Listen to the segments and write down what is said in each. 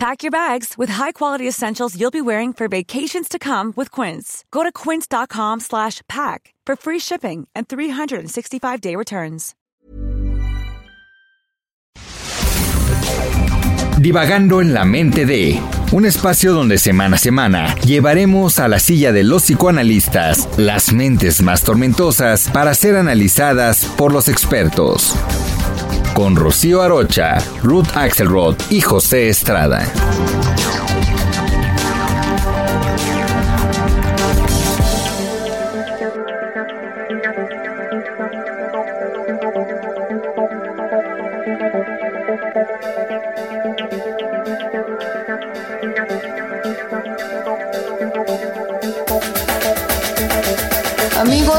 Pack your bags with high-quality essentials you'll be wearing for vacations to come with Quince. Go to quince.com slash pack for free shipping and 365-day returns. Divagando en la mente de... Un espacio donde semana a semana llevaremos a la silla de los psicoanalistas las mentes más tormentosas para ser analizadas por los expertos con Rocío Arocha, Ruth Axelrod y José Estrada.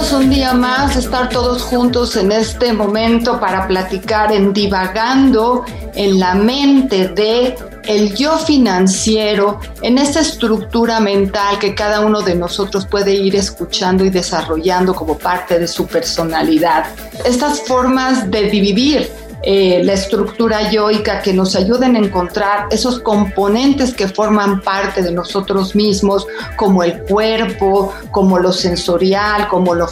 Un día más estar todos juntos en este momento para platicar en divagando en la mente de el yo financiero, en esta estructura mental que cada uno de nosotros puede ir escuchando y desarrollando como parte de su personalidad. Estas formas de vivir eh, la estructura yoica que nos ayuden a encontrar esos componentes que forman parte de nosotros mismos, como el cuerpo, como lo sensorial, como lo,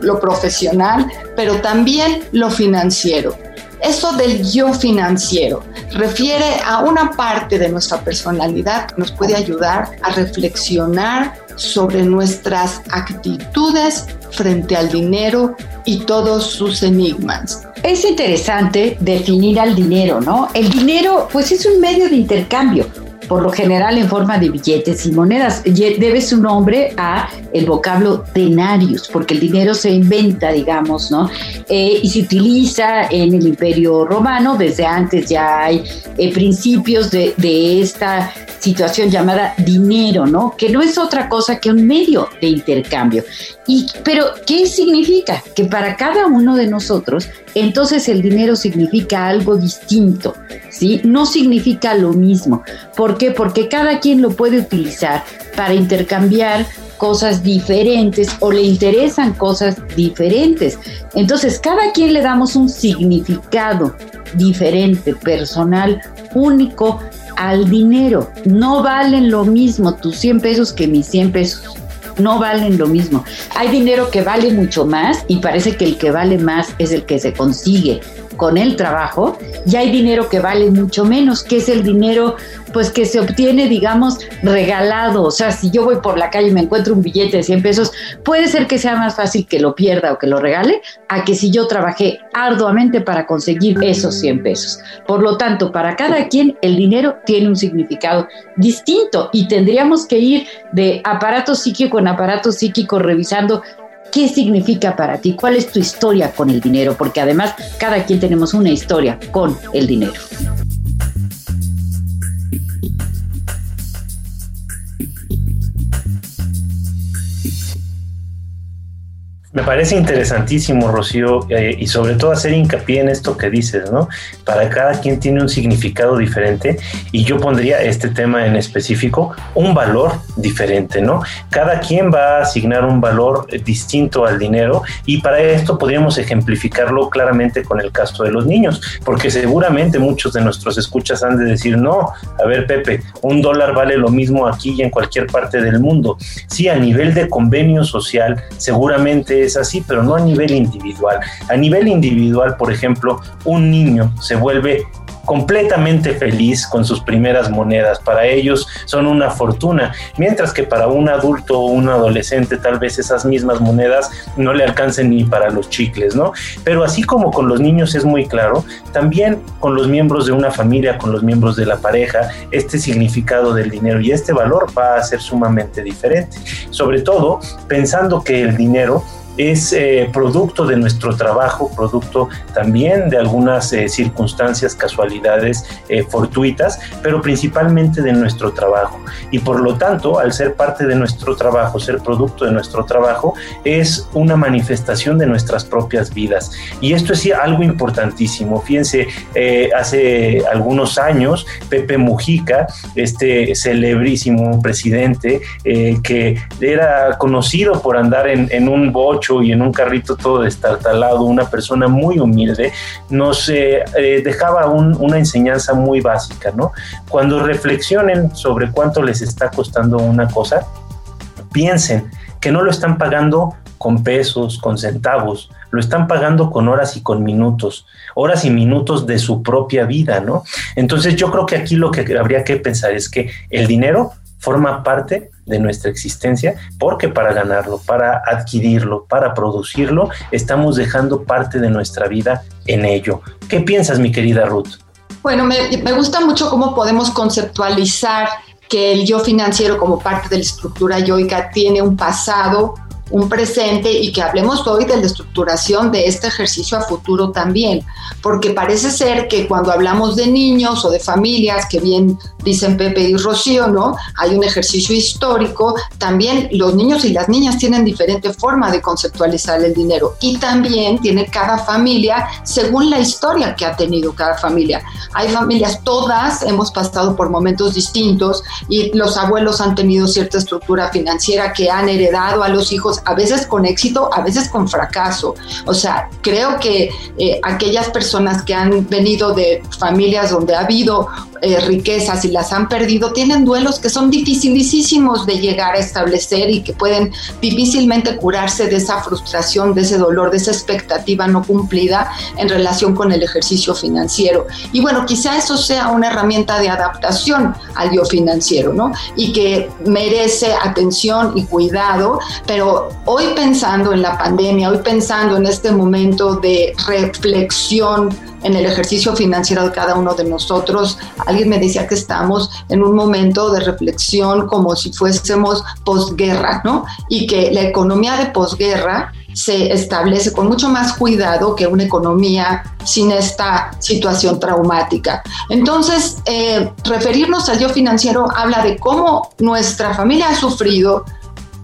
lo profesional, pero también lo financiero. Eso del yo financiero refiere a una parte de nuestra personalidad que nos puede ayudar a reflexionar sobre nuestras actitudes frente al dinero y todos sus enigmas. Es interesante definir al dinero, ¿no? El dinero, pues es un medio de intercambio, por lo general en forma de billetes y monedas. Debe su nombre a el vocablo denarius, porque el dinero se inventa, digamos, ¿no? Eh, y se utiliza en el Imperio Romano, desde antes ya hay eh, principios de, de esta situación llamada dinero, ¿no? Que no es otra cosa que un medio de intercambio. Y, pero, ¿qué significa? Que para cada uno de nosotros, entonces el dinero significa algo distinto, ¿sí? No significa lo mismo. ¿Por qué? Porque cada quien lo puede utilizar para intercambiar cosas diferentes o le interesan cosas diferentes. Entonces, cada quien le damos un significado diferente, personal, único al dinero. No valen lo mismo tus 100 pesos que mis 100 pesos. No valen lo mismo. Hay dinero que vale mucho más y parece que el que vale más es el que se consigue con el trabajo y hay dinero que vale mucho menos, que es el dinero pues que se obtiene, digamos, regalado. O sea, si yo voy por la calle y me encuentro un billete de 100 pesos, puede ser que sea más fácil que lo pierda o que lo regale a que si yo trabajé arduamente para conseguir esos 100 pesos. Por lo tanto, para cada quien el dinero tiene un significado distinto y tendríamos que ir de aparato psíquico en aparato psíquico revisando ¿Qué significa para ti? ¿Cuál es tu historia con el dinero? Porque además cada quien tenemos una historia con el dinero. Me parece interesantísimo, Rocío, eh, y sobre todo hacer hincapié en esto que dices, ¿no? Para cada quien tiene un significado diferente y yo pondría este tema en específico, un valor diferente, ¿no? Cada quien va a asignar un valor distinto al dinero y para esto podríamos ejemplificarlo claramente con el caso de los niños, porque seguramente muchos de nuestros escuchas han de decir, no, a ver Pepe, un dólar vale lo mismo aquí y en cualquier parte del mundo. Sí, a nivel de convenio social, seguramente es así, pero no a nivel individual. A nivel individual, por ejemplo, un niño se vuelve completamente feliz con sus primeras monedas. Para ellos son una fortuna, mientras que para un adulto o un adolescente tal vez esas mismas monedas no le alcancen ni para los chicles, ¿no? Pero así como con los niños es muy claro, también con los miembros de una familia, con los miembros de la pareja, este significado del dinero y este valor va a ser sumamente diferente. Sobre todo pensando que el dinero es eh, producto de nuestro trabajo, producto también de algunas eh, circunstancias, casualidades eh, fortuitas, pero principalmente de nuestro trabajo. Y por lo tanto, al ser parte de nuestro trabajo, ser producto de nuestro trabajo, es una manifestación de nuestras propias vidas. Y esto es algo importantísimo. Fíjense, hace algunos años, Pepe Mujica, este celebrísimo presidente, que era conocido por andar en, en un bocho, y en un carrito todo destartalado, una persona muy humilde, nos eh, eh, dejaba una enseñanza muy básica, ¿no? Cuando reflexionen sobre cuánto les está costando una cosa, piensen que no lo están pagando con pesos, con centavos, lo están pagando con horas y con minutos, horas y minutos de su propia vida, ¿no? Entonces yo creo que aquí lo que habría que pensar es que el dinero forma parte de nuestra existencia, porque para ganarlo, para adquirirlo, para producirlo, estamos dejando parte de nuestra vida en ello. ¿Qué piensas, mi querida Ruth? Bueno, me, gusta mucho cómo podemos conceptualizar que el yo financiero como parte de la estructura yoica tiene un pasado, un presente y que hablemos hoy de la estructuración de este ejercicio a futuro también, porque parece ser que cuando hablamos de niños o de familias, que bien dicen Pepe y Rocío, ¿no? Hay un ejercicio histórico, también los niños y las niñas tienen diferente forma de conceptualizar el dinero y también tiene cada familia según la historia que ha tenido cada familia. Hay familias, todas hemos pasado por momentos distintos y los abuelos han tenido cierta estructura financiera que han heredado a los hijos a veces con éxito, a veces con fracaso. O sea, creo que eh, aquellas personas que han venido de familias donde ha habido eh, riquezas y las han perdido, tienen duelos que son dificilísimos de llegar a establecer y que pueden difícilmente curarse de esa frustración, de ese dolor, de esa expectativa no cumplida en relación con el ejercicio financiero. Y bueno, quizá eso sea una herramienta de adaptación al yo financiero, ¿no? Y que merece atención y cuidado, pero hoy pensando en la pandemia, hoy pensando en este momento de reflexión, en el ejercicio financiero de cada uno de nosotros. Alguien me decía que estamos en un momento de reflexión como si fuésemos posguerra, ¿no? Y que la economía de posguerra se establece con mucho más cuidado que una economía sin esta situación traumática. Entonces, eh, referirnos al yo financiero habla de cómo nuestra familia ha sufrido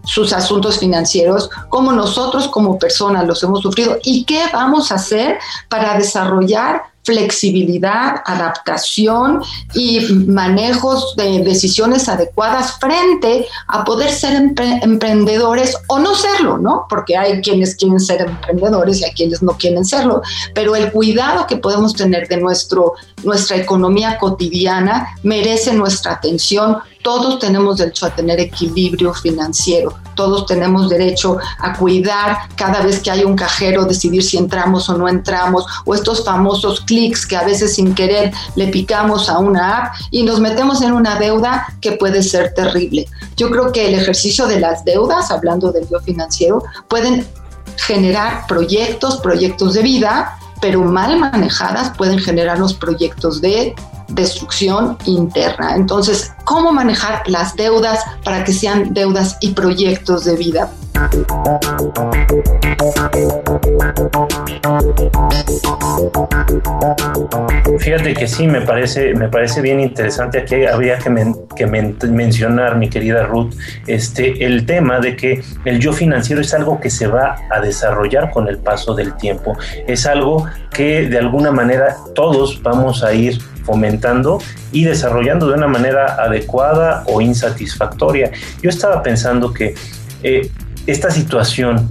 sus asuntos financieros, cómo nosotros como personas los hemos sufrido y qué vamos a hacer para desarrollar flexibilidad, adaptación y manejos de decisiones adecuadas frente a poder ser emprendedores o no serlo, ¿no? Porque hay quienes quieren ser emprendedores y hay quienes no quieren serlo, pero el cuidado que podemos tener de nuestro, nuestra economía cotidiana merece nuestra atención todos tenemos derecho a tener equilibrio financiero, todos tenemos derecho a cuidar cada vez que hay un cajero, decidir si entramos o no entramos, o estos famosos clics que a veces sin querer le picamos a una app y nos metemos en una deuda que puede ser terrible. Yo creo que el ejercicio de las deudas, hablando del yo financiero, pueden generar proyectos, proyectos de vida, pero mal manejadas pueden generar los proyectos de destrucción interna. Entonces, ¿cómo manejar las deudas para que sean deudas y proyectos de vida? Fíjate que sí, me parece, me parece bien interesante. Aquí habría que, que mencionar, mi querida Ruth, este, el tema de que el yo financiero es algo que se va a desarrollar con el paso del tiempo. Es algo que de alguna manera todos vamos a ir fomentando y desarrollando de una manera adecuada o insatisfactoria. Yo estaba pensando que eh, esta situación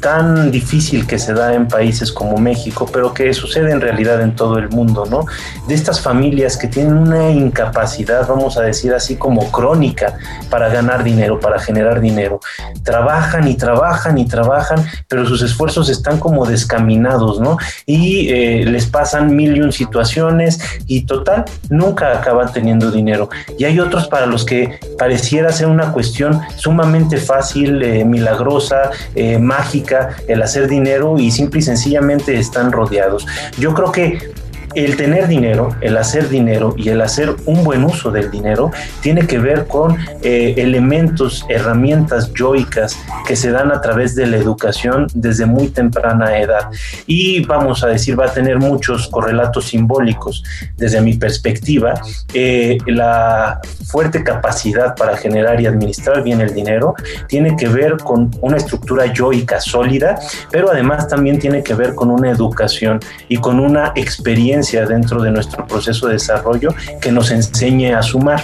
tan difícil que se da en países como México, pero que sucede en realidad en todo el mundo, ¿no? De estas familias que tienen una incapacidad, vamos a decir así como crónica, para ganar dinero, para generar dinero. Trabajan y trabajan y trabajan, pero sus esfuerzos están como descaminados, ¿no? Y eh, les pasan mil y un situaciones y total, nunca acaban teniendo dinero. Y hay otros para los que pareciera ser una cuestión sumamente fácil, eh, milagrosa, eh, mágica, el hacer dinero y simple y sencillamente están rodeados. Yo creo que el tener dinero, el hacer dinero y el hacer un buen uso del dinero tiene que ver con eh, elementos, herramientas yoicas que se dan a través de la educación desde muy temprana edad. Y vamos a decir, va a tener muchos correlatos simbólicos. Desde mi perspectiva, eh, la fuerte capacidad para generar y administrar bien el dinero tiene que ver con una estructura yoica sólida, pero además también tiene que ver con una educación y con una experiencia dentro de nuestro proceso de desarrollo que nos enseñe a sumar.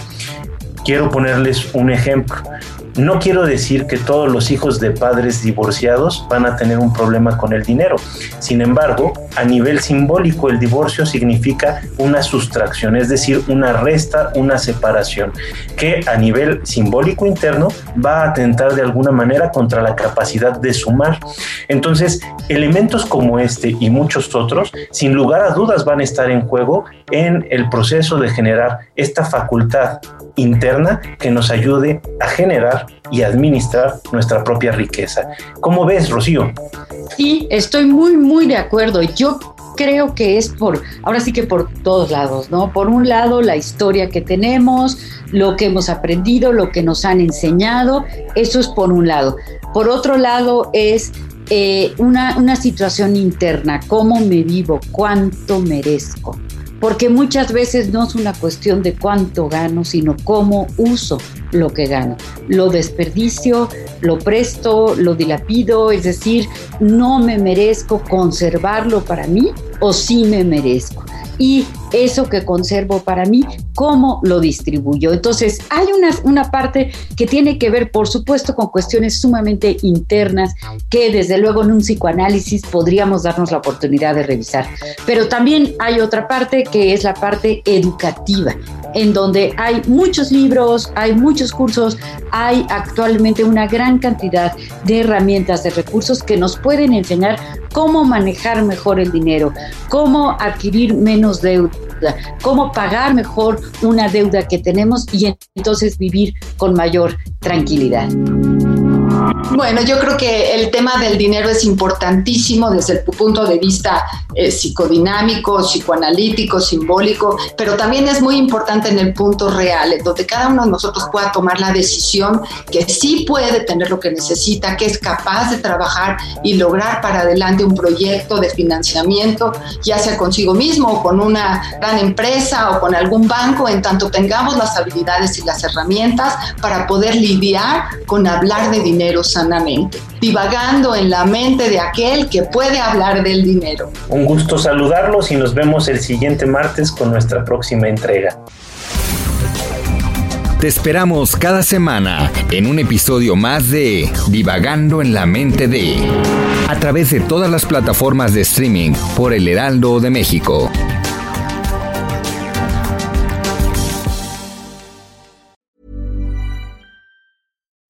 Quiero ponerles un ejemplo. No quiero decir que todos los hijos de padres divorciados van a tener un problema con el dinero. Sin embargo, a nivel simbólico, el divorcio significa una sustracción, es decir, una resta, una separación, que a nivel simbólico interno va a atentar de alguna manera contra la capacidad de sumar. Entonces, elementos como este y muchos otros, sin lugar a dudas, van a estar en juego en el proceso de generar esta facultad interna que nos ayude a generar y administrar nuestra propia riqueza. ¿Cómo ves, Rocío? Sí, estoy muy, muy de acuerdo. Yo creo que es por, ahora sí que por todos lados, ¿no? Por un lado, la historia que tenemos, lo que hemos aprendido, lo que nos han enseñado, eso es por un lado. Por otro lado, es eh, una, una situación interna, cómo me vivo, cuánto merezco porque muchas veces no es una cuestión de cuánto gano, sino cómo uso lo que gano. Lo desperdicio, lo presto, lo dilapido, es decir, no me merezco conservarlo para mí o sí me merezco y eso que conservo para mí, cómo lo distribuyo. Entonces, hay una, una parte que tiene que ver, por supuesto, con cuestiones sumamente internas que desde luego en un psicoanálisis podríamos darnos la oportunidad de revisar. Pero también hay otra parte que es la parte educativa, en donde hay muchos libros, hay muchos cursos, hay actualmente una gran cantidad de herramientas, de recursos que nos pueden enseñar cómo manejar mejor el dinero, cómo adquirir menos deuda, cómo pagar mejor una deuda que tenemos y entonces vivir con mayor tranquilidad. Bueno, yo creo que el tema del dinero es importantísimo desde el punto de vista eh, psicodinámico, psicoanalítico, simbólico, pero también es muy importante en el punto real, donde cada uno de nosotros pueda tomar la decisión que sí puede tener lo que necesita, que es capaz de trabajar y lograr para adelante un proyecto de financiamiento, ya sea consigo mismo o con una gran empresa o con algún banco, en tanto tengamos las habilidades y las herramientas para poder lidiar con hablar de dinero sanamente, divagando en la mente de aquel que puede hablar del dinero. Un gusto saludarlos y nos vemos el siguiente martes con nuestra próxima entrega. Te esperamos cada semana en un episodio más de Divagando en la mente de, a través de todas las plataformas de streaming por el Heraldo de México.